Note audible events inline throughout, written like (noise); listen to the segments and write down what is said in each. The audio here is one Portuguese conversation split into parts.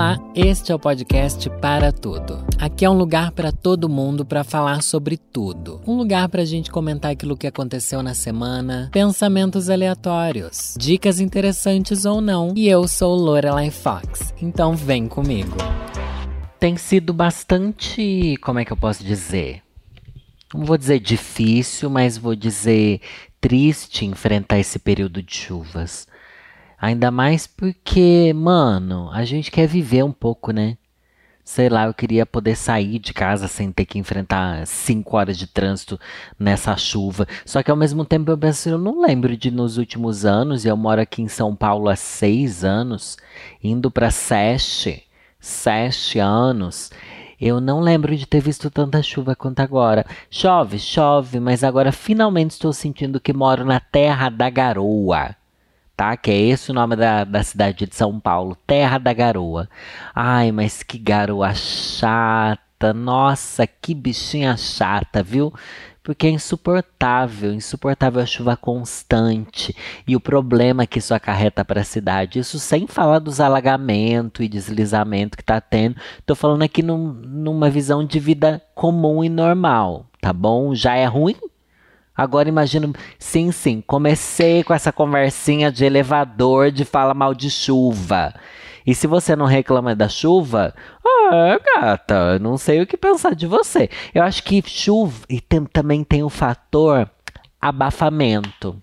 Olá, este é o podcast Para Tudo. Aqui é um lugar para todo mundo para falar sobre tudo. Um lugar para a gente comentar aquilo que aconteceu na semana, pensamentos aleatórios, dicas interessantes ou não. E eu sou Lorelai Fox, então vem comigo. Tem sido bastante, como é que eu posso dizer? Não vou dizer difícil, mas vou dizer triste enfrentar esse período de chuvas. Ainda mais porque, mano, a gente quer viver um pouco, né? Sei lá, eu queria poder sair de casa sem ter que enfrentar cinco horas de trânsito nessa chuva. Só que ao mesmo tempo eu penso, eu não lembro de nos últimos anos, e eu moro aqui em São Paulo há seis anos, indo para sete, sete anos. Eu não lembro de ter visto tanta chuva quanto agora. Chove, chove, mas agora finalmente estou sentindo que moro na terra da garoa tá? Que é esse o nome da, da cidade de São Paulo, Terra da Garoa. Ai, mas que garoa chata, nossa, que bichinha chata, viu? Porque é insuportável, insuportável a chuva constante e o problema que isso acarreta para a cidade. Isso sem falar dos alagamentos e deslizamento que está tendo. Estou falando aqui num, numa visão de vida comum e normal, tá bom? Já é ruim Agora imagino, sim, sim, comecei com essa conversinha de elevador de fala mal de chuva. E se você não reclama da chuva, ah, gata, não sei o que pensar de você. Eu acho que chuva e tem, também tem o fator abafamento.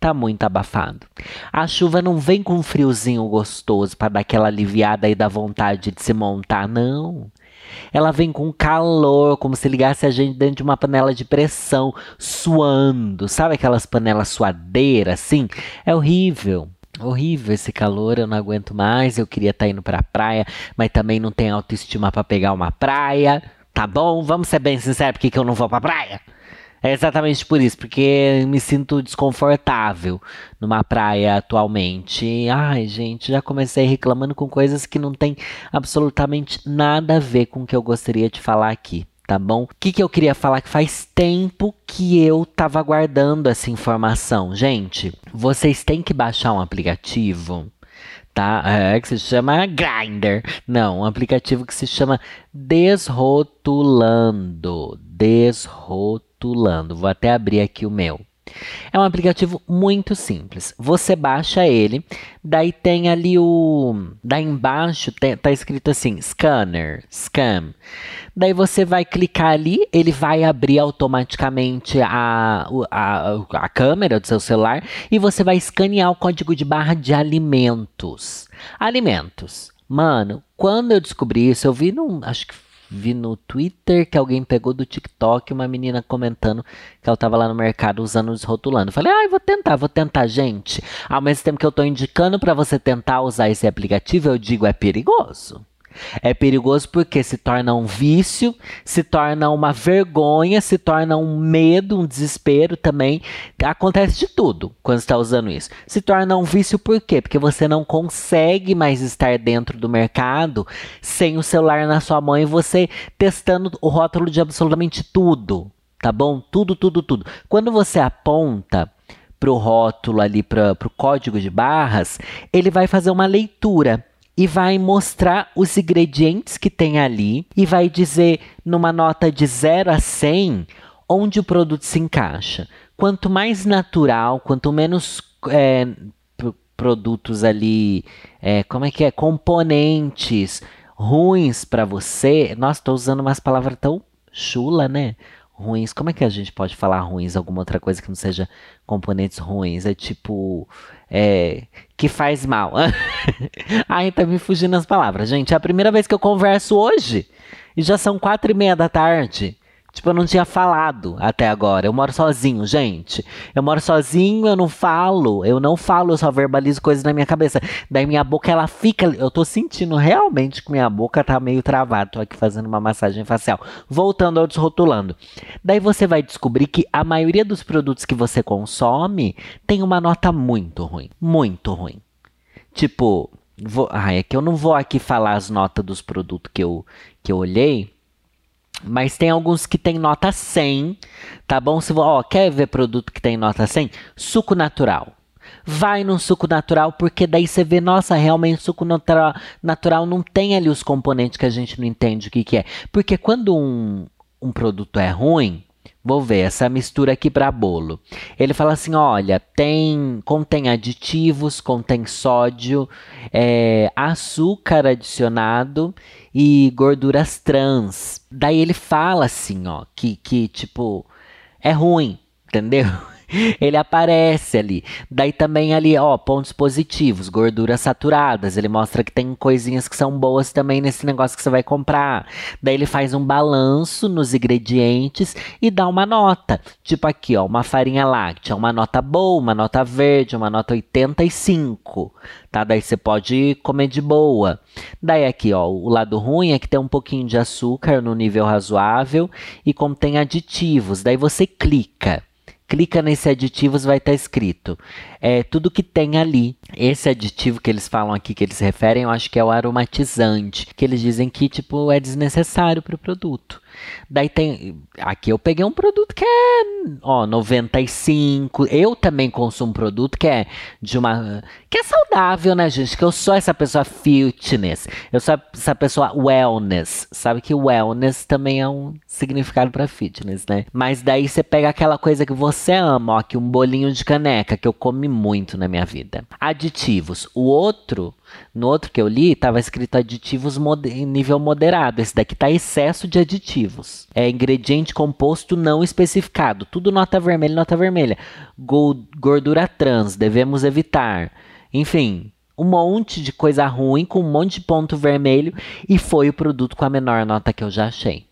Tá muito abafado. A chuva não vem com um friozinho gostoso para dar aquela aliviada e dar vontade de se montar, não. Ela vem com calor, como se ligasse a gente dentro de uma panela de pressão, suando. Sabe aquelas panelas suadeiras assim? É horrível. Horrível esse calor, eu não aguento mais. Eu queria estar tá indo para a praia, mas também não tenho autoestima para pegar uma praia. Tá bom? Vamos ser bem sinceros, por que eu não vou para a praia? É exatamente por isso, porque me sinto desconfortável numa praia atualmente. Ai, gente, já comecei reclamando com coisas que não tem absolutamente nada a ver com o que eu gostaria de falar aqui. Tá bom? O que, que eu queria falar que faz tempo que eu tava guardando essa informação. Gente, vocês têm que baixar um aplicativo tá? É, que se chama Grinder. Não, um aplicativo que se chama Desrotulando. Desrotulando rotulando. Vou até abrir aqui o meu. É um aplicativo muito simples. Você baixa ele, daí tem ali o. Daí embaixo tem, tá escrito assim: scanner, scam. Daí você vai clicar ali, ele vai abrir automaticamente a, a, a câmera do seu celular e você vai escanear o código de barra de alimentos. Alimentos. Mano, quando eu descobri isso, eu vi num. Acho que vi no Twitter que alguém pegou do TikTok uma menina comentando que ela tava lá no mercado usando desrotulando. Falei, ai, ah, vou tentar, vou tentar, gente. Ao mesmo tempo que eu tô indicando para você tentar usar esse aplicativo, eu digo, é perigoso. É perigoso porque se torna um vício, se torna uma vergonha, se torna um medo, um desespero também. Acontece de tudo quando está usando isso. Se torna um vício por quê? Porque você não consegue mais estar dentro do mercado sem o celular na sua mão e você testando o rótulo de absolutamente tudo. Tá bom? Tudo, tudo, tudo. Quando você aponta para o rótulo ali, para o código de barras, ele vai fazer uma leitura e vai mostrar os ingredientes que tem ali e vai dizer numa nota de 0 a 100 onde o produto se encaixa. Quanto mais natural, quanto menos é, produtos ali, é, como é que é, componentes ruins para você. Nossa, estou usando umas palavras tão chula, né? ruins. Como é que a gente pode falar ruins? Alguma outra coisa que não seja componentes ruins? É tipo. É, que faz mal. (laughs) Ai, tá me fugindo as palavras. Gente, é a primeira vez que eu converso hoje. E já são quatro e meia da tarde. Tipo, eu não tinha falado até agora. Eu moro sozinho, gente. Eu moro sozinho, eu não falo. Eu não falo, eu só verbalizo coisas na minha cabeça. Daí minha boca, ela fica. Eu tô sentindo realmente que minha boca tá meio travada. Tô aqui fazendo uma massagem facial. Voltando ao desrotulando. Daí você vai descobrir que a maioria dos produtos que você consome tem uma nota muito ruim. Muito ruim. Tipo, vou, ah, é que eu não vou aqui falar as notas dos produtos que eu, que eu olhei mas tem alguns que tem nota 100, tá bom? Se ó, quer ver produto que tem nota 100? Suco natural. vai num suco natural, porque daí você vê, nossa, realmente suco natural, natural não tem ali os componentes que a gente não entende o que, que é. Porque quando um, um produto é ruim, Vou ver essa mistura aqui para bolo. Ele fala assim: olha, tem contém aditivos, contém sódio, é, açúcar adicionado e gorduras trans. Daí ele fala assim, ó, que, que tipo é ruim, entendeu? (laughs) (laughs) ele aparece ali. Daí também ali, ó, pontos positivos, gorduras saturadas. Ele mostra que tem coisinhas que são boas também nesse negócio que você vai comprar. Daí ele faz um balanço nos ingredientes e dá uma nota. Tipo aqui, ó, uma farinha láctea, uma nota boa, uma nota verde, uma nota 85, tá? Daí você pode comer de boa. Daí aqui, ó, o lado ruim é que tem um pouquinho de açúcar no nível razoável e contém aditivos. Daí você clica clica nesse aditivos, vai estar tá escrito é, tudo que tem ali. Esse aditivo que eles falam aqui, que eles referem, eu acho que é o aromatizante, que eles dizem que tipo é desnecessário para o produto. Daí tem. Aqui eu peguei um produto que é ó, 95. Eu também consumo um produto que é de uma. que é saudável, né, gente? Que eu sou essa pessoa fitness. Eu sou essa pessoa wellness. Sabe que wellness também é um significado para fitness, né? Mas daí você pega aquela coisa que você ama, ó, aqui um bolinho de caneca, que eu comi muito na minha vida. Aditivos. O outro no outro que eu li, estava escrito aditivos em nível moderado. Esse daqui está excesso de aditivos. É ingrediente composto não especificado. Tudo nota vermelha, nota vermelha. Gordura trans, devemos evitar. Enfim, um monte de coisa ruim com um monte de ponto vermelho. E foi o produto com a menor nota que eu já achei.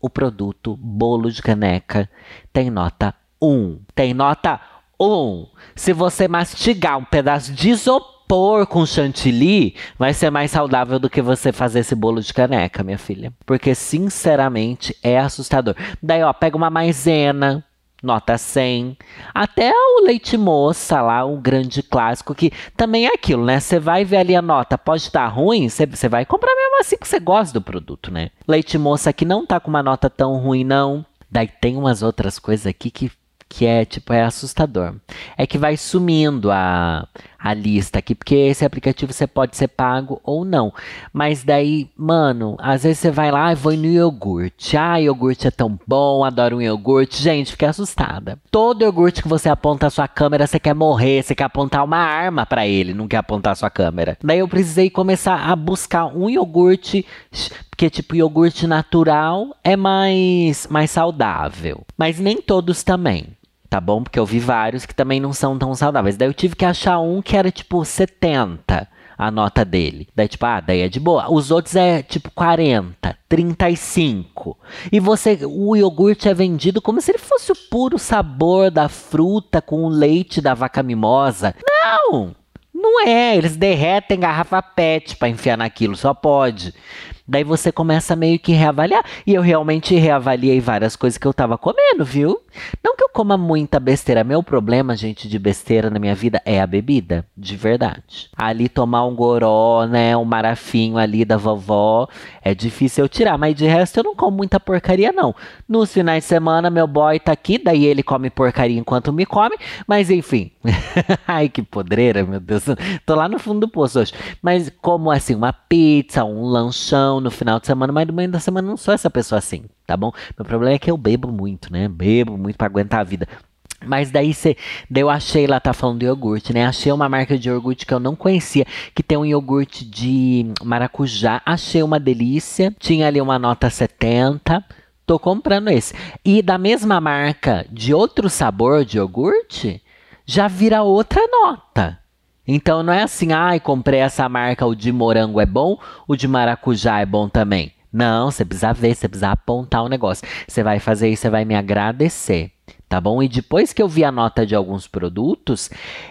O produto bolo de caneca tem nota 1. Tem nota 1. Se você mastigar um pedaço de isopor, pôr com chantilly vai ser mais saudável do que você fazer esse bolo de caneca, minha filha. Porque, sinceramente, é assustador. Daí, ó, pega uma maisena, nota 100. Até o leite moça lá, um grande clássico, que também é aquilo, né? Você vai ver ali a nota, pode estar ruim, você vai comprar mesmo assim que você gosta do produto, né? Leite moça aqui não tá com uma nota tão ruim, não. Daí tem umas outras coisas aqui que que é tipo é assustador. É que vai sumindo a, a lista aqui, porque esse aplicativo você pode ser pago ou não. Mas daí, mano, às vezes você vai lá e vou no iogurte. Ah, iogurte é tão bom, adoro um iogurte. Gente, fiquei assustada. Todo iogurte que você aponta a sua câmera, você quer morrer, você quer apontar uma arma para ele, não quer apontar a sua câmera. Daí eu precisei começar a buscar um iogurte porque tipo iogurte natural é mais mais saudável, mas nem todos também tá bom? Porque eu vi vários que também não são tão saudáveis. Daí eu tive que achar um que era tipo 70 a nota dele. Daí, tipo, ah, daí é de boa. Os outros é tipo 40, 35. E você, o iogurte é vendido como se ele fosse o puro sabor da fruta com o leite da vaca mimosa. Não! Não é, eles derretem garrafa PET para enfiar naquilo, só pode. Daí você começa meio que reavaliar. E eu realmente reavaliei várias coisas que eu tava comendo, viu? Não que eu coma muita besteira. Meu problema, gente, de besteira na minha vida é a bebida, de verdade. Ali tomar um goró, né, um marafinho ali da vovó, é difícil eu tirar. Mas de resto eu não como muita porcaria, não. Nos finais de semana, meu boy tá aqui, daí ele come porcaria enquanto me come. Mas enfim. (laughs) Ai, que podreira, meu Deus. Tô lá no fundo do poço hoje. Mas como assim, uma pizza, um lanchão no final de semana, mas no meio da semana não sou essa pessoa assim, tá bom? Meu problema é que eu bebo muito, né? Bebo muito para aguentar a vida. Mas daí, eu achei lá, tá falando de iogurte, né? Achei uma marca de iogurte que eu não conhecia, que tem um iogurte de maracujá. Achei uma delícia. Tinha ali uma nota 70. Tô comprando esse. E da mesma marca, de outro sabor de iogurte, já vira outra nota. Então não é assim, ai, ah, comprei essa marca, o de morango é bom, o de maracujá é bom também. Não, você precisa ver, você precisa apontar o negócio. Você vai fazer isso, você vai me agradecer, tá bom? E depois que eu vi a nota de alguns produtos,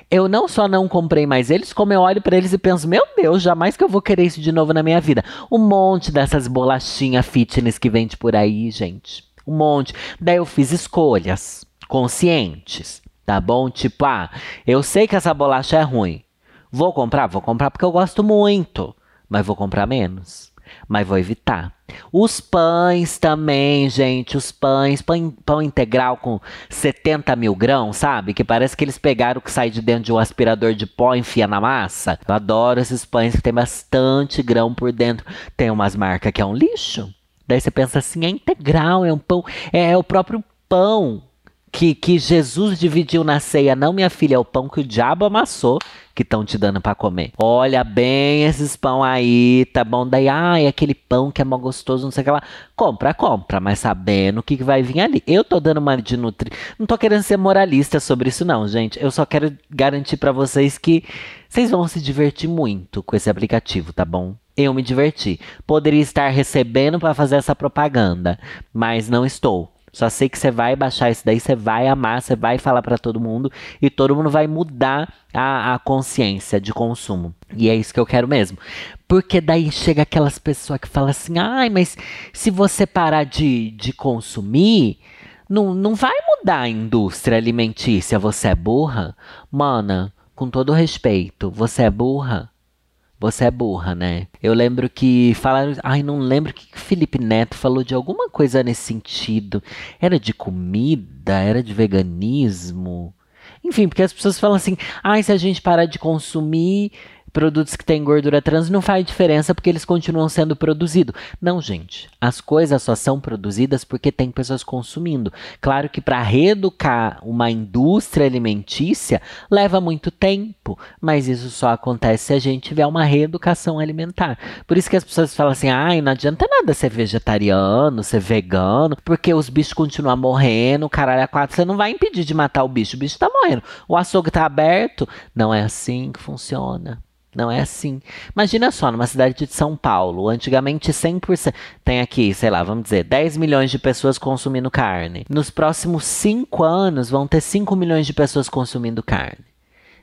eu não só não comprei mais eles, como eu olho para eles e penso, meu Deus, jamais que eu vou querer isso de novo na minha vida. Um monte dessas bolachinhas fitness que vende por aí, gente. Um monte. Daí eu fiz escolhas conscientes. Tá bom? Tipo, ah, eu sei que essa bolacha é ruim. Vou comprar? Vou comprar porque eu gosto muito. Mas vou comprar menos. mas vou evitar. Os pães também, gente. Os pães, pão, pão integral com 70 mil grãos, sabe? Que parece que eles pegaram o que sai de dentro de um aspirador de pó e enfia na massa. Eu adoro esses pães que tem bastante grão por dentro. Tem umas marcas que é um lixo. Daí você pensa assim, é integral, é um pão, é, é o próprio pão que, que Jesus dividiu na ceia. Não, minha filha, é o pão que o diabo amassou que estão te dando para comer. Olha bem esses pão aí, tá bom? Daí, ai, aquele pão que é mó gostoso, não sei o que lá. Compra, compra, mas sabendo o que, que vai vir ali. Eu tô dando uma de nutri. Não tô querendo ser moralista sobre isso, não, gente. Eu só quero garantir para vocês que vocês vão se divertir muito com esse aplicativo, tá bom? Eu me diverti. Poderia estar recebendo para fazer essa propaganda, mas não estou. Só sei que você vai baixar isso daí, você vai amar, você vai falar para todo mundo e todo mundo vai mudar a, a consciência de consumo. E é isso que eu quero mesmo. Porque daí chega aquelas pessoas que falam assim: ai, mas se você parar de, de consumir, não, não vai mudar a indústria alimentícia. Você é burra? Mana, com todo respeito, você é burra? Você é burra, né? Eu lembro que falaram. Ai, não lembro que Felipe Neto falou de alguma coisa nesse sentido. Era de comida? Era de veganismo? Enfim, porque as pessoas falam assim: ai, se a gente parar de consumir produtos que têm gordura trans não faz diferença porque eles continuam sendo produzidos. Não, gente. As coisas só são produzidas porque tem pessoas consumindo. Claro que para reeducar uma indústria alimentícia leva muito tempo, mas isso só acontece se a gente tiver uma reeducação alimentar. Por isso que as pessoas falam assim: ai, não adianta nada ser vegetariano, ser vegano, porque os bichos continuam morrendo, caralho, a quatro. Você não vai impedir de matar o bicho, o bicho tá morrendo. O açougue tá aberto. Não é assim que funciona. Não é assim. Imagina só, numa cidade de São Paulo, antigamente 100%. Tem aqui, sei lá, vamos dizer, 10 milhões de pessoas consumindo carne. Nos próximos 5 anos, vão ter 5 milhões de pessoas consumindo carne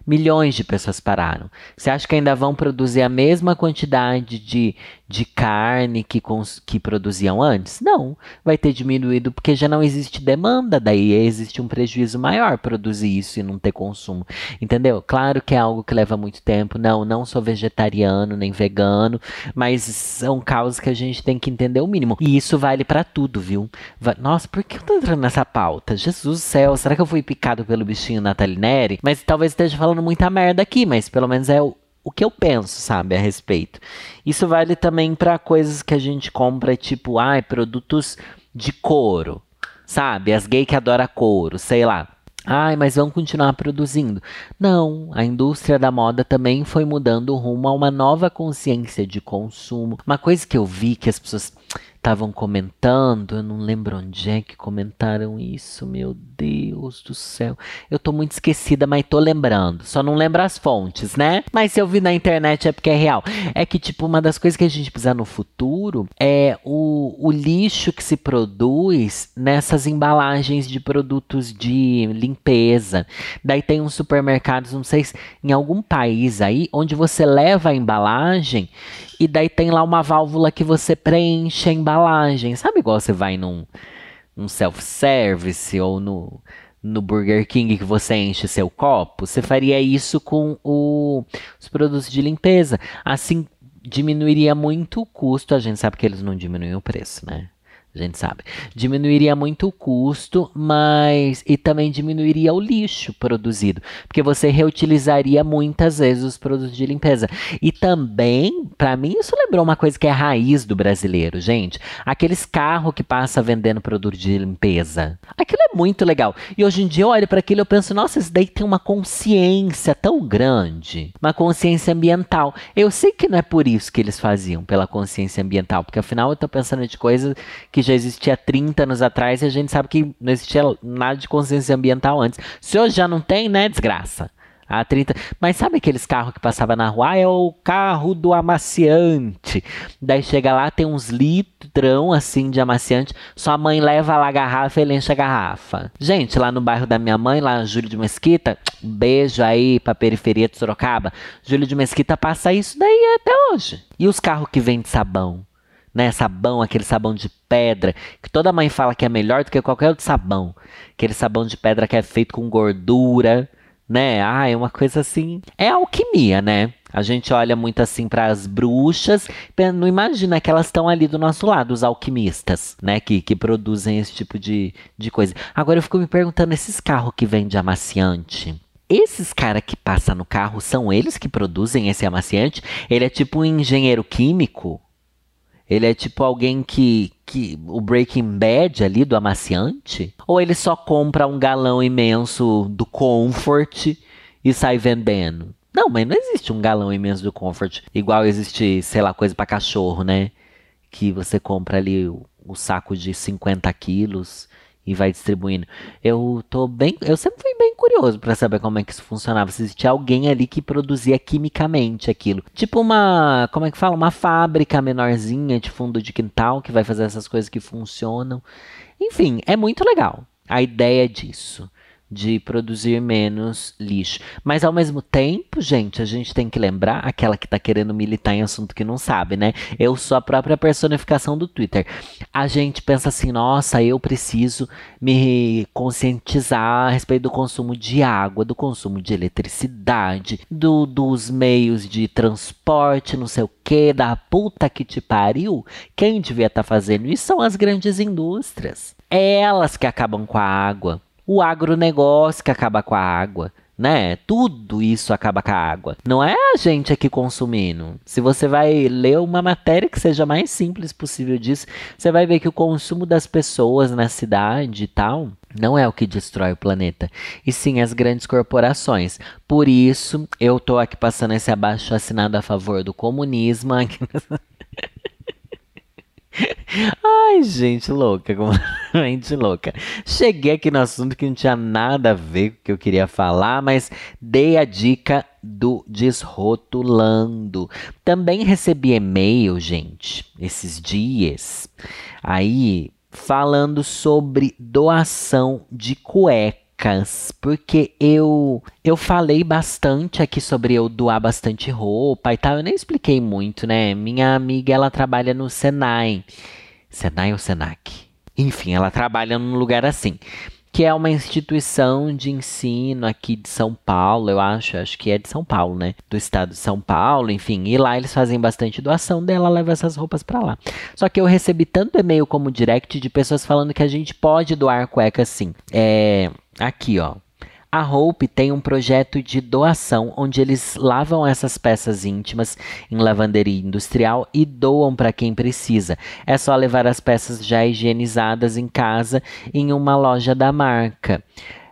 milhões de pessoas pararam. Você acha que ainda vão produzir a mesma quantidade de, de carne que, que produziam antes? Não, vai ter diminuído porque já não existe demanda, daí existe um prejuízo maior produzir isso e não ter consumo. Entendeu? Claro que é algo que leva muito tempo. Não, não sou vegetariano nem vegano, mas são causas que a gente tem que entender o mínimo. E isso vale para tudo, viu? Nossa, por que eu tô entrando nessa pauta? Jesus do céu, será que eu fui picado pelo bichinho Natalineri? Mas talvez esteja falando muita merda aqui, mas pelo menos é o, o que eu penso, sabe, a respeito. Isso vale também para coisas que a gente compra, tipo, ai, ah, produtos de couro, sabe? As gays que adoram couro, sei lá. Ai, mas vão continuar produzindo. Não, a indústria da moda também foi mudando rumo a uma nova consciência de consumo. Uma coisa que eu vi que as pessoas estavam comentando, eu não lembro onde é que comentaram isso, meu Deus do céu. Eu tô muito esquecida, mas tô lembrando. Só não lembro as fontes, né? Mas se eu vi na internet é porque é real. É que, tipo, uma das coisas que a gente precisa no futuro é o, o lixo que se produz nessas embalagens de produtos de limpeza. Daí tem uns supermercados, não sei se em algum país aí, onde você leva a embalagem e daí tem lá uma válvula que você preenche a embalagem. Sabe igual você vai num, num self-service ou no, no Burger King que você enche seu copo? Você faria isso com o, os produtos de limpeza. Assim diminuiria muito o custo. A gente sabe que eles não diminuem o preço, né? A gente sabe. Diminuiria muito o custo, mas e também diminuiria o lixo produzido, porque você reutilizaria muitas vezes os produtos de limpeza. E também, para mim, isso lembrou uma coisa que é raiz do brasileiro, gente. Aqueles carros que passa vendendo produto de limpeza. Aquilo é muito legal. E hoje em dia eu olho para aquilo e penso, nossa, isso daí tem uma consciência tão grande, uma consciência ambiental. Eu sei que não é por isso que eles faziam, pela consciência ambiental, porque afinal eu tô pensando de coisas que já existia 30 anos atrás e a gente sabe que não existia nada de consciência ambiental antes. Se hoje já não tem, né, desgraça. Há 30. Mas sabe aqueles carros que passava na rua? Ah, é o carro do amaciante. Daí chega lá, tem uns litrão assim de amaciante. Sua mãe leva lá a garrafa e ele enche a garrafa. Gente, lá no bairro da minha mãe, lá Júlio de Mesquita, beijo aí pra periferia de Sorocaba. Júlio de Mesquita passa isso daí até hoje. E os carros que vendem sabão? Né? Sabão, aquele sabão de pedra, que toda mãe fala que é melhor do que qualquer outro sabão. Aquele sabão de pedra que é feito com gordura, né? Ah, é uma coisa assim. É alquimia, né? A gente olha muito assim para as bruxas, não imagina que elas estão ali do nosso lado, os alquimistas, né? Que, que produzem esse tipo de, de coisa. Agora eu fico me perguntando: esses carros que vêm de amaciante, esses caras que passam no carro são eles que produzem esse amaciante? Ele é tipo um engenheiro químico? Ele é tipo alguém que, que. O Breaking Bad ali do amaciante? Ou ele só compra um galão imenso do Comfort e sai vendendo? Não, mas não existe um galão imenso do Comfort igual existe, sei lá, coisa para cachorro, né? Que você compra ali o, o saco de 50 quilos e vai distribuindo. Eu tô bem, eu sempre fui bem curioso para saber como é que isso funcionava, se existia alguém ali que produzia quimicamente aquilo. Tipo uma, como é que fala, uma fábrica menorzinha de fundo de quintal que vai fazer essas coisas que funcionam. Enfim, é muito legal a ideia disso de produzir menos lixo. Mas ao mesmo tempo, gente, a gente tem que lembrar aquela que tá querendo militar em assunto que não sabe, né? Eu sou a própria personificação do Twitter. A gente pensa assim, nossa, eu preciso me conscientizar a respeito do consumo de água, do consumo de eletricidade, do, dos meios de transporte, não sei o que, da puta que te pariu. Quem devia estar tá fazendo isso são as grandes indústrias. É elas que acabam com a água o agronegócio que acaba com a água, né? Tudo isso acaba com a água. Não é a gente aqui consumindo. Se você vai ler uma matéria que seja mais simples possível disso, você vai ver que o consumo das pessoas na cidade e tal não é o que destrói o planeta, e sim as grandes corporações. Por isso, eu tô aqui passando esse abaixo assinado a favor do comunismo. (laughs) (laughs) Ai, gente louca, completamente (laughs) louca. Cheguei aqui no assunto que não tinha nada a ver com o que eu queria falar, mas dei a dica do Desrotulando. Também recebi e-mail, gente, esses dias, aí falando sobre doação de cueca dicas, porque eu eu falei bastante aqui sobre eu doar bastante roupa e tal. Eu nem expliquei muito, né? Minha amiga, ela trabalha no Senai. Senai ou Senac? Enfim, ela trabalha num lugar assim que é uma instituição de ensino aqui de São Paulo, eu acho, acho que é de São Paulo, né? Do estado de São Paulo, enfim. E lá eles fazem bastante doação dela, leva essas roupas para lá. Só que eu recebi tanto e-mail como direct de pessoas falando que a gente pode doar cueca sim. É, aqui, ó. A Hope tem um projeto de doação onde eles lavam essas peças íntimas em lavanderia industrial e doam para quem precisa. É só levar as peças já higienizadas em casa em uma loja da marca.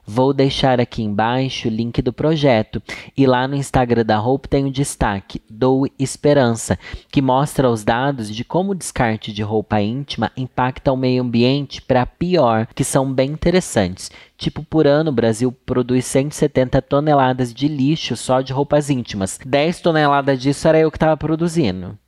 Vou deixar aqui embaixo o link do projeto. E lá no Instagram da Hope tem o um destaque Dou Esperança, que mostra os dados de como o descarte de roupa íntima impacta o meio ambiente para pior, que são bem interessantes. Tipo, por ano, o Brasil produz 170 toneladas de lixo só de roupas íntimas. 10 toneladas disso era eu que estava produzindo.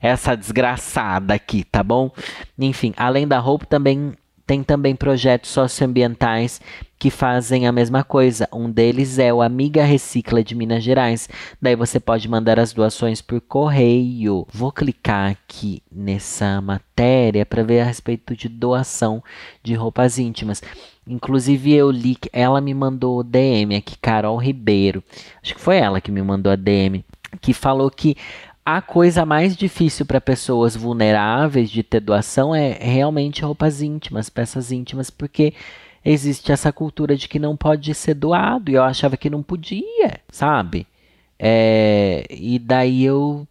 Essa desgraçada aqui, tá bom? Enfim, além da roupa, também tem também projetos socioambientais que fazem a mesma coisa. Um deles é o Amiga Recicla de Minas Gerais. Daí você pode mandar as doações por correio. Vou clicar aqui nessa matéria para ver a respeito de doação de roupas íntimas. Inclusive eu li que ela me mandou DM aqui, Carol Ribeiro. Acho que foi ela que me mandou a DM, que falou que a coisa mais difícil para pessoas vulneráveis de ter doação é realmente roupas íntimas, peças íntimas, porque existe essa cultura de que não pode ser doado e eu achava que não podia, sabe? É, e daí eu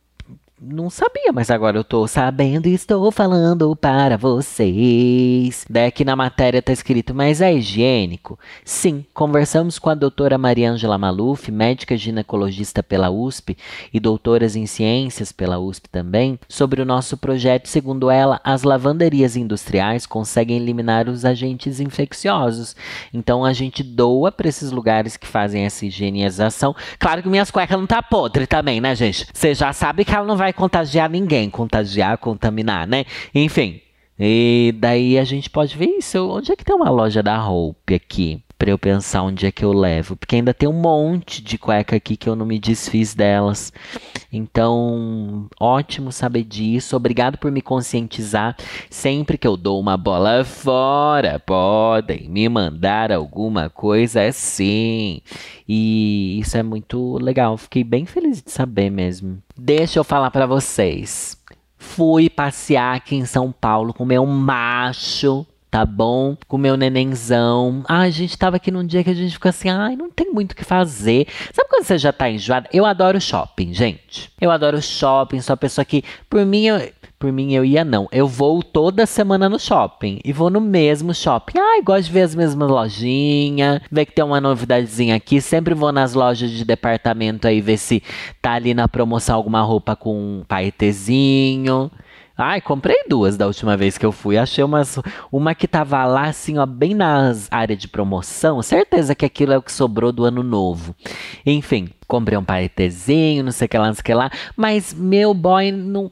não sabia, mas agora eu tô sabendo e estou falando para vocês. Daí aqui na matéria tá escrito, mas é higiênico? Sim, conversamos com a doutora Mariângela Maluf, médica ginecologista pela USP e doutoras em ciências pela USP também, sobre o nosso projeto. Segundo ela, as lavanderias industriais conseguem eliminar os agentes infecciosos. Então a gente doa para esses lugares que fazem essa higienização. Claro que minhas cuecas não tá podre também, né, gente? Você já sabe que ela não vai contagiar ninguém, contagiar, contaminar, né? Enfim. E daí a gente pode ver isso. Onde é que tem uma loja da Hope aqui? Para eu pensar onde é que eu levo, porque ainda tem um monte de cueca aqui que eu não me desfiz delas. Então, ótimo saber disso. Obrigado por me conscientizar. Sempre que eu dou uma bola fora, podem me mandar alguma coisa assim. E isso é muito legal. Fiquei bem feliz de saber mesmo. Deixa eu falar para vocês. Fui passear aqui em São Paulo com meu macho tá bom? Com meu nenenzão. Ai, a gente tava aqui num dia que a gente ficou assim, ai, não tem muito o que fazer. Sabe quando você já tá enjoado? Eu adoro shopping, gente. Eu adoro shopping, sou a pessoa que, por mim, eu, por mim eu ia não. Eu vou toda semana no shopping e vou no mesmo shopping. Ai, gosto de ver as mesmas lojinhas, ver que tem uma novidadezinha aqui. Sempre vou nas lojas de departamento aí ver se tá ali na promoção alguma roupa com um paetezinho. Ai, comprei duas da última vez que eu fui. Achei umas, uma que tava lá, assim, ó, bem nas áreas de promoção. Certeza que aquilo é o que sobrou do ano novo. Enfim, comprei um paetezinho, não sei o que lá, não sei o que lá. Mas meu boy não,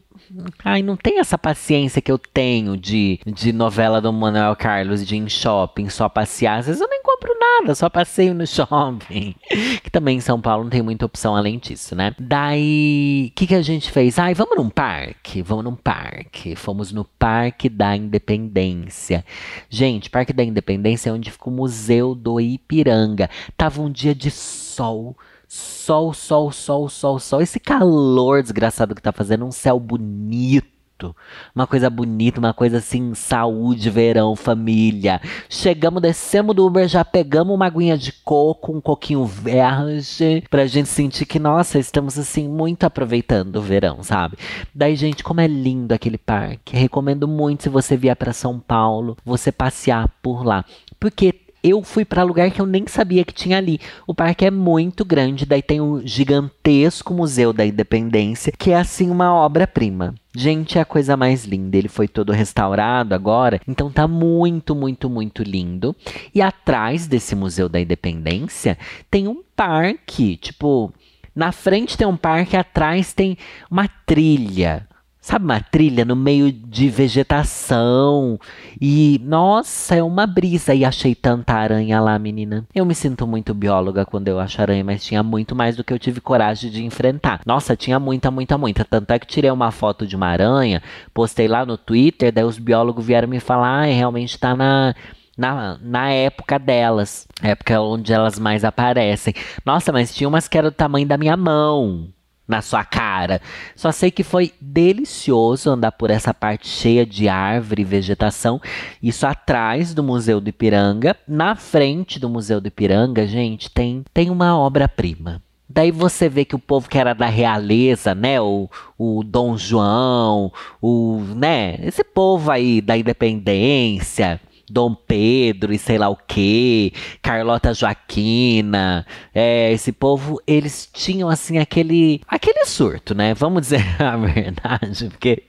Ai, não tem essa paciência que eu tenho de, de novela do Manuel Carlos de ir em shopping, só passear. Às vezes eu nem compro nada, só passeio no (laughs) shopping. que também em São Paulo não tem muita opção além disso, né? Daí, o que, que a gente fez? Ai, vamos num parque? Vamos num parque. Fomos no Parque da Independência. Gente, Parque da Independência é onde fica o Museu do Ipiranga. Tava um dia de sol Sol, sol, sol, sol, sol. Esse calor desgraçado que tá fazendo, um céu bonito. Uma coisa bonita, uma coisa assim, saúde, verão, família. Chegamos, descemos do Uber, já pegamos uma aguinha de coco, um coquinho verde, pra gente sentir que, nossa, estamos assim, muito aproveitando o verão, sabe? Daí, gente, como é lindo aquele parque. Recomendo muito se você vier para São Paulo, você passear por lá. Porque eu fui para lugar que eu nem sabia que tinha ali. O parque é muito grande, daí tem o gigantesco Museu da Independência, que é assim uma obra-prima. Gente, é a coisa mais linda. Ele foi todo restaurado agora, então tá muito, muito, muito lindo. E atrás desse Museu da Independência tem um parque, tipo, na frente tem um parque, atrás tem uma trilha. Sabe, uma trilha no meio de vegetação. E, nossa, é uma brisa. E achei tanta aranha lá, menina. Eu me sinto muito bióloga quando eu acho aranha, mas tinha muito mais do que eu tive coragem de enfrentar. Nossa, tinha muita, muita, muita. Tanto é que tirei uma foto de uma aranha, postei lá no Twitter, daí os biólogos vieram me falar, ah, realmente tá na. Na, na época delas, época onde elas mais aparecem. Nossa, mas tinha umas que eram do tamanho da minha mão na sua cara. Só sei que foi delicioso andar por essa parte cheia de árvore e vegetação. Isso atrás do Museu do Ipiranga. Na frente do Museu do Ipiranga, gente, tem, tem uma obra-prima. Daí você vê que o povo que era da realeza, né? O, o Dom João, o, né? Esse povo aí da independência Dom Pedro e sei lá o que, Carlota Joaquina, é, esse povo, eles tinham assim aquele aquele surto, né? Vamos (laughs) dizer a verdade, porque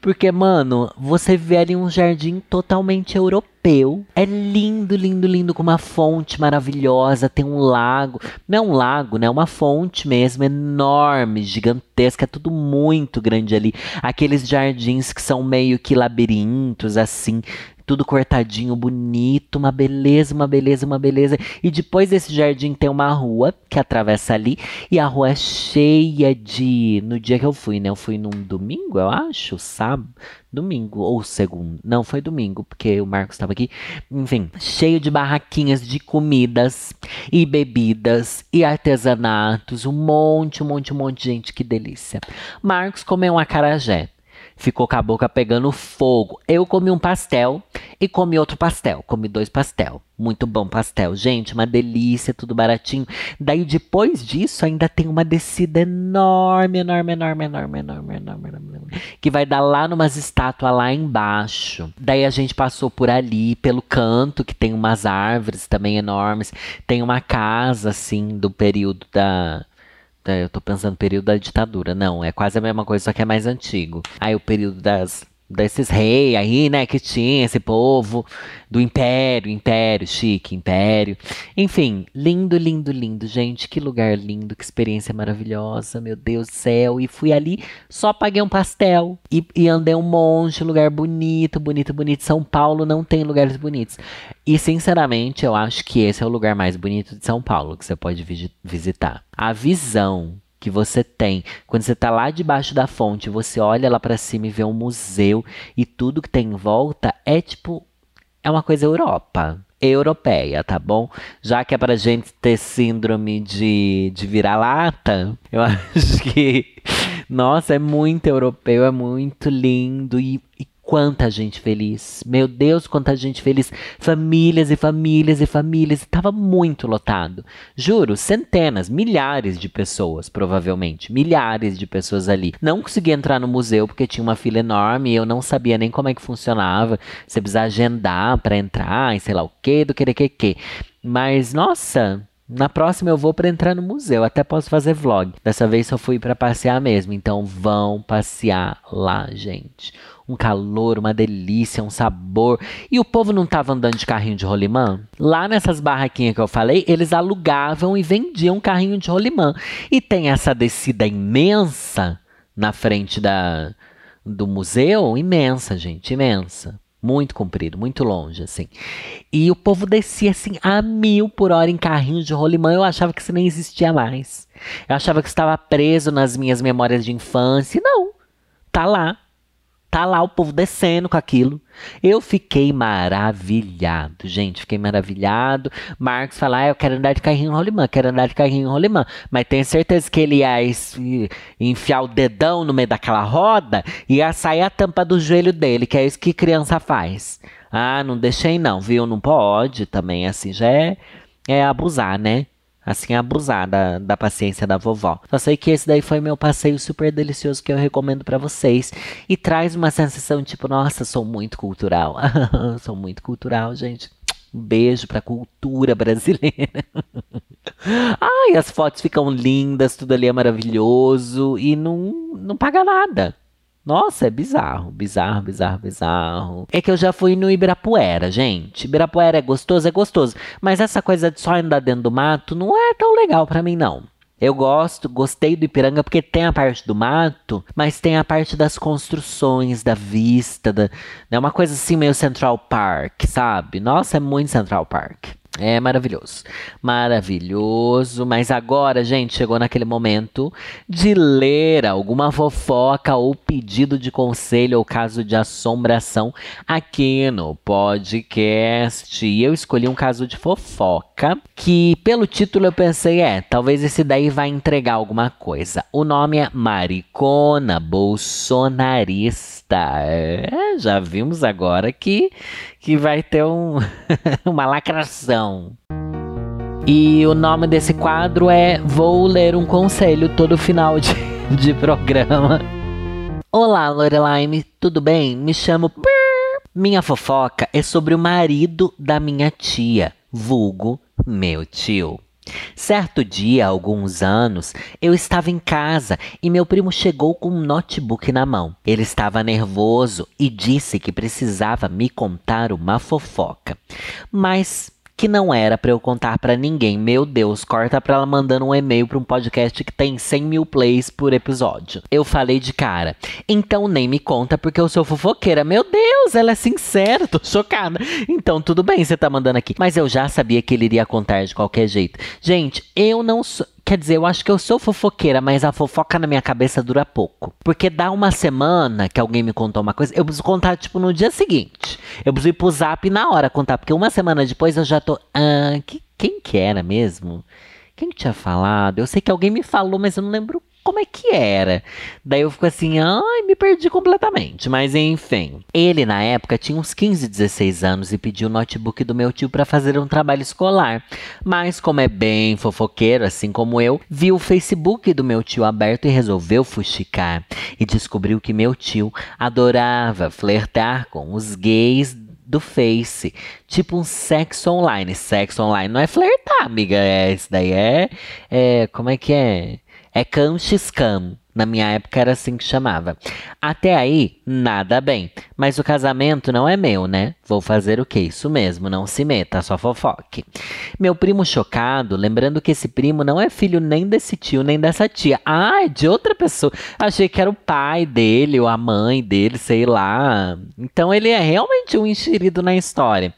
porque, mano, você vê ali um jardim totalmente europeu. É lindo, lindo, lindo, com uma fonte maravilhosa. Tem um lago. Não é um lago, né? É uma fonte mesmo, enorme, gigantesca. É tudo muito grande ali. Aqueles jardins que são meio que labirintos, assim tudo cortadinho, bonito, uma beleza, uma beleza, uma beleza. E depois desse jardim tem uma rua que atravessa ali e a rua é cheia de. No dia que eu fui, né? Eu fui num domingo, eu acho, sábado, domingo ou segundo. Não, foi domingo, porque o Marcos estava aqui. Enfim, cheio de barraquinhas de comidas e bebidas e artesanatos, um monte, um monte, um monte de gente, que delícia. Marcos comeu um acarajé ficou com a boca pegando fogo. Eu comi um pastel e comi outro pastel. Comi dois pastel. Muito bom pastel. Gente, uma delícia, tudo baratinho. Daí depois disso ainda tem uma descida enorme, enorme, enorme, enorme, enorme, enorme, enorme, que vai dar lá numas estátuas lá embaixo. Daí a gente passou por ali, pelo canto, que tem umas árvores também enormes. Tem uma casa assim do período da eu tô pensando no período da ditadura. Não, é quase a mesma coisa, só que é mais antigo. Aí o período das desses reis aí, né, que tinha esse povo do império, império, chique, império. Enfim, lindo, lindo, lindo, gente, que lugar lindo, que experiência maravilhosa, meu Deus do céu. E fui ali, só paguei um pastel e, e andei um monte, lugar bonito, bonito, bonito. São Paulo não tem lugares bonitos. E sinceramente, eu acho que esse é o lugar mais bonito de São Paulo que você pode visitar. A visão que você tem. Quando você está lá debaixo da fonte, você olha lá para cima e vê um museu e tudo que tem em volta é tipo é uma coisa Europa, europeia, tá bom? Já que é pra gente ter síndrome de, de vira-lata, eu (laughs) acho que, nossa, é muito europeu, é muito lindo e, e Quanta gente feliz. Meu Deus, quanta gente feliz. Famílias e famílias e famílias. Estava muito lotado. Juro, centenas, milhares de pessoas, provavelmente. Milhares de pessoas ali. Não consegui entrar no museu porque tinha uma fila enorme e eu não sabia nem como é que funcionava. Você precisa agendar para entrar e sei lá o que, do que, que, que. Mas, nossa, na próxima eu vou para entrar no museu, até posso fazer vlog. Dessa vez só fui para passear mesmo, então vão passear lá, gente um calor, uma delícia, um sabor. E o povo não estava andando de carrinho de rolimã? Lá nessas barraquinhas que eu falei, eles alugavam e vendiam carrinho de rolimã. E tem essa descida imensa na frente da, do museu, imensa, gente, imensa. Muito comprido, muito longe, assim. E o povo descia, assim, a mil por hora em carrinho de rolimã. Eu achava que isso nem existia mais. Eu achava que estava preso nas minhas memórias de infância. Não, tá lá. Tá lá o povo descendo com aquilo. Eu fiquei maravilhado, gente. Fiquei maravilhado. Marcos fala: ah, eu quero andar de carrinho rolimã, quero andar de carrinho rolimã. Mas tenho certeza que ele ia enfiar o dedão no meio daquela roda e ia sair a tampa do joelho dele, que é isso que criança faz. Ah, não deixei não, viu? Não pode também, assim, já é, é abusar, né? Assim, abusar da, da paciência da vovó. Só sei que esse daí foi meu passeio super delicioso que eu recomendo para vocês. E traz uma sensação tipo, nossa, sou muito cultural. (laughs) sou muito cultural, gente. Um beijo pra cultura brasileira. (laughs) Ai, as fotos ficam lindas, tudo ali é maravilhoso e não, não paga nada. Nossa, é bizarro, bizarro, bizarro, bizarro. É que eu já fui no Ibirapuera, gente. Ibirapuera é gostoso, é gostoso. Mas essa coisa de só andar dentro do mato não é tão legal para mim, não. Eu gosto, gostei do Ipiranga porque tem a parte do mato, mas tem a parte das construções, da vista, da, é uma coisa assim meio Central Park, sabe? Nossa, é muito Central Park. É maravilhoso. Maravilhoso. Mas agora, gente, chegou naquele momento de ler alguma fofoca ou pedido de conselho ou caso de assombração aqui no podcast. E eu escolhi um caso de fofoca que, pelo título, eu pensei, é, talvez esse daí vai entregar alguma coisa. O nome é Maricona Bolsonarista. É, já vimos agora que, que vai ter um, (laughs) uma lacração. E o nome desse quadro é Vou Ler um Conselho todo final de, (laughs) de programa. Olá, Lorelaine, tudo bem? Me chamo Minha fofoca é sobre o marido da minha tia, vulgo meu tio. Certo dia, há alguns anos, eu estava em casa e meu primo chegou com um notebook na mão. Ele estava nervoso e disse que precisava me contar uma fofoca. Mas que não era para eu contar para ninguém. Meu Deus, corta pra ela mandando um e-mail pra um podcast que tem 100 mil plays por episódio. Eu falei de cara, então nem me conta porque eu sou fofoqueira. Meu Deus, ela é sincera, (laughs) tô chocada. Então tudo bem, você tá mandando aqui. Mas eu já sabia que ele iria contar de qualquer jeito. Gente, eu não sou. Quer dizer, eu acho que eu sou fofoqueira, mas a fofoca na minha cabeça dura pouco. Porque dá uma semana que alguém me contou uma coisa, eu preciso contar, tipo, no dia seguinte. Eu preciso ir pro zap na hora contar, porque uma semana depois eu já tô. Ah, que, quem que era mesmo? Quem que tinha falado? Eu sei que alguém me falou, mas eu não lembro como é que era. Daí eu fico assim, ai, me perdi completamente. Mas enfim. Ele, na época, tinha uns 15, 16 anos e pediu o notebook do meu tio para fazer um trabalho escolar. Mas, como é bem fofoqueiro, assim como eu, viu o Facebook do meu tio aberto e resolveu fuxicar. E descobriu que meu tio adorava flertar com os gays do Face. Tipo um sexo online. Sexo online não é flertar, amiga. É, isso daí é, é. Como é que é? É cam x cam. Na minha época era assim que chamava. Até aí, nada bem. Mas o casamento não é meu, né? Vou fazer o que? Isso mesmo, não se meta, só fofoque. Meu primo chocado, lembrando que esse primo não é filho nem desse tio, nem dessa tia. Ah, é de outra pessoa. Achei que era o pai dele ou a mãe dele, sei lá. Então ele é realmente um enxerido na história.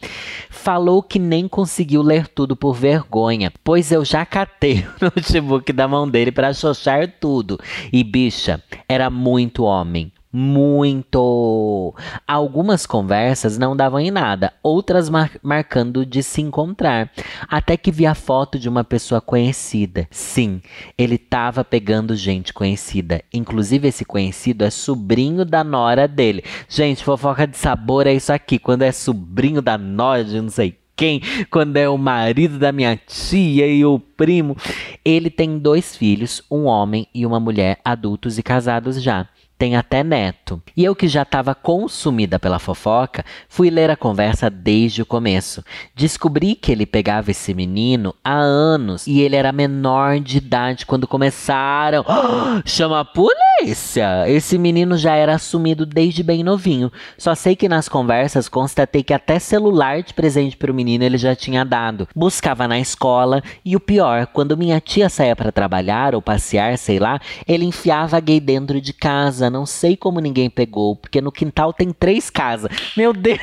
Falou que nem conseguiu ler tudo por vergonha, pois eu já catei (laughs) o notebook da mão dele para xoxar tudo. E bicha, era muito homem muito. Algumas conversas não davam em nada, outras mar marcando de se encontrar. Até que vi a foto de uma pessoa conhecida. Sim, ele estava pegando gente conhecida. Inclusive, esse conhecido é sobrinho da nora dele. Gente, fofoca de sabor é isso aqui. Quando é sobrinho da nora de não sei quem, quando é o marido da minha tia e o primo. Ele tem dois filhos, um homem e uma mulher, adultos e casados já tem até neto. E eu que já estava consumida pela fofoca, fui ler a conversa desde o começo. Descobri que ele pegava esse menino há anos e ele era menor de idade quando começaram. Oh, (gasps) chama a polícia! Esse menino já era assumido desde bem novinho. Só sei que nas conversas constatei que até celular de presente para o menino ele já tinha dado. Buscava na escola e o pior, quando minha tia saía para trabalhar ou passear, sei lá, ele enfiava gay dentro de casa, não sei como ninguém pegou, porque no quintal tem três casas. Meu Deus!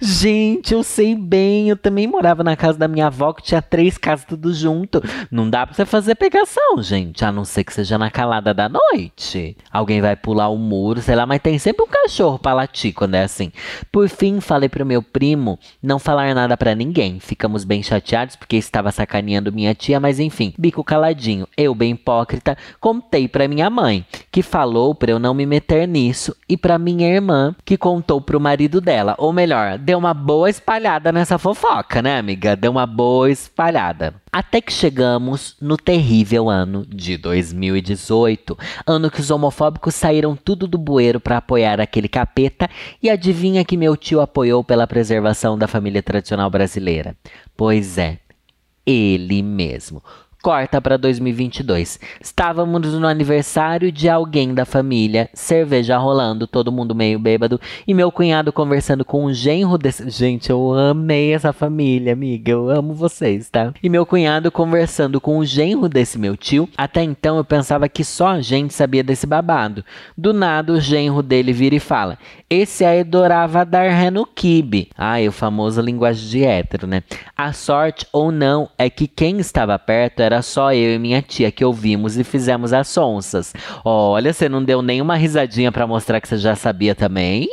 Gente, eu sei bem. Eu também morava na casa da minha avó, que tinha três casas tudo junto. Não dá pra você fazer pegação, gente. A não ser que seja na calada da noite. Alguém vai pular o muro, sei lá, mas tem sempre um cachorro pra latir quando é assim. Por fim, falei pro meu primo não falar nada para ninguém. Ficamos bem chateados porque estava sacaneando minha tia, mas enfim, bico caladinho. Eu, bem hipócrita, contei pra minha mãe, que falou pra eu não me meter nisso, e pra minha irmã, que contou pro marido dela. Ou melhor, melhor, deu uma boa espalhada nessa fofoca, né, amiga? Deu uma boa espalhada. Até que chegamos no terrível ano de 2018, ano que os homofóbicos saíram tudo do bueiro para apoiar aquele capeta, e adivinha que meu tio apoiou pela preservação da família tradicional brasileira? Pois é, ele mesmo. Corta para 2022. Estávamos no aniversário de alguém da família, cerveja rolando, todo mundo meio bêbado, e meu cunhado conversando com um genro desse. Gente, eu amei essa família, amiga. Eu amo vocês, tá? E meu cunhado conversando com o genro desse meu tio. Até então eu pensava que só a gente sabia desse babado. Do nada, o genro dele vira e fala: Esse aí adorava dar ré no kibe. Ai, o famoso linguagem de hétero, né? A sorte ou não é que quem estava perto era só eu e minha tia que ouvimos e fizemos as sonsas. Olha, você não deu nenhuma risadinha para mostrar que você já sabia também?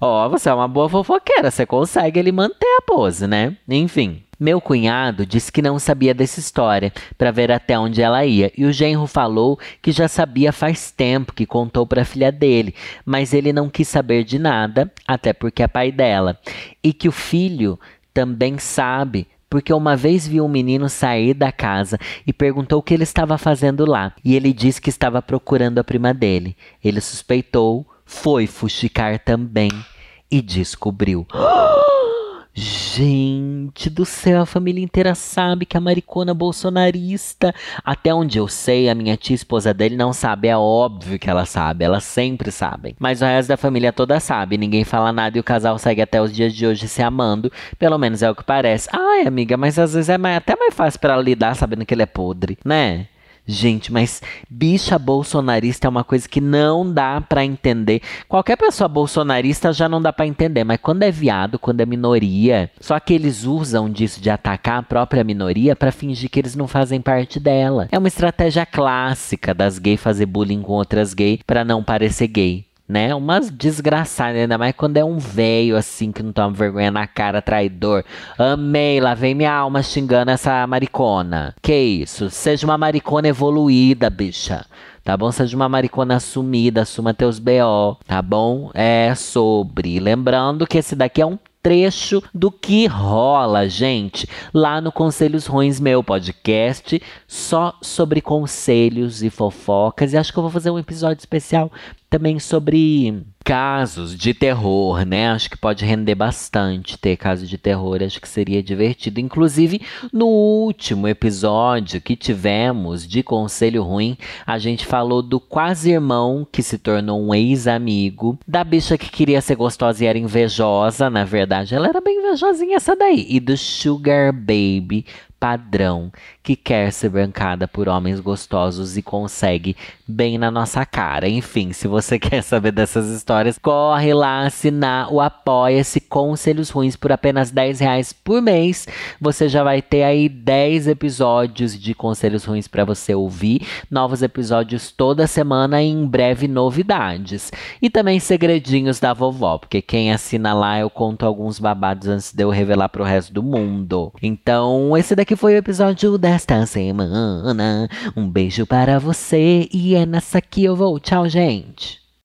Ó, oh, você é uma boa fofoqueira, você consegue ele manter a pose, né? Enfim. Meu cunhado disse que não sabia dessa história, para ver até onde ela ia, e o genro falou que já sabia faz tempo, que contou para a filha dele, mas ele não quis saber de nada, até porque é pai dela, e que o filho também sabe porque uma vez viu um menino sair da casa e perguntou o que ele estava fazendo lá, e ele disse que estava procurando a prima dele. Ele suspeitou, foi fuxicar também e descobriu. (gasps) Gente do céu, a família inteira sabe que a maricona bolsonarista. Até onde eu sei, a minha tia esposa dele não sabe. É óbvio que ela sabe, elas sempre sabem. Mas o resto da família toda sabe. Ninguém fala nada e o casal segue até os dias de hoje se amando. Pelo menos é o que parece. Ai, amiga, mas às vezes é até mais fácil para ela lidar sabendo que ele é podre, né? Gente, mas bicha bolsonarista é uma coisa que não dá para entender. Qualquer pessoa bolsonarista já não dá para entender, mas quando é viado, quando é minoria, só que eles usam disso de atacar a própria minoria para fingir que eles não fazem parte dela. É uma estratégia clássica das gays fazer bullying com outras gays para não parecer gay né? Umas desgraçadas, ainda mais quando é um velho assim que não toma vergonha na cara, traidor. Amei, lá vem minha alma xingando essa maricona. Que isso? Seja uma maricona evoluída, bicha. Tá bom? Seja uma maricona assumida, assuma teus BO, tá bom? É sobre. Lembrando que esse daqui é um trecho do que rola, gente, lá no Conselhos Ruins, meu podcast, só sobre conselhos e fofocas. E acho que eu vou fazer um episódio especial também sobre casos de terror, né? Acho que pode render bastante ter casos de terror, acho que seria divertido. Inclusive, no último episódio que tivemos de Conselho Ruim, a gente falou do quase irmão que se tornou um ex-amigo, da bicha que queria ser gostosa e era invejosa, na verdade, ela era bem invejosinha essa daí, e do Sugar Baby padrão que quer ser bancada por homens gostosos e consegue bem na nossa cara. Enfim, se você (laughs) quer saber dessas histórias, corre lá assinar o Apoia-se Conselhos Ruins por apenas 10 reais por mês. Você já vai ter aí 10 episódios de Conselhos Ruins para você ouvir. Novos episódios toda semana e em breve novidades. E também segredinhos da vovó, porque quem assina lá eu conto alguns babados antes de eu revelar pro resto do mundo. Então, esse daqui foi o episódio desta semana. Um beijo para você e nessa que eu vou. Tchau, gente.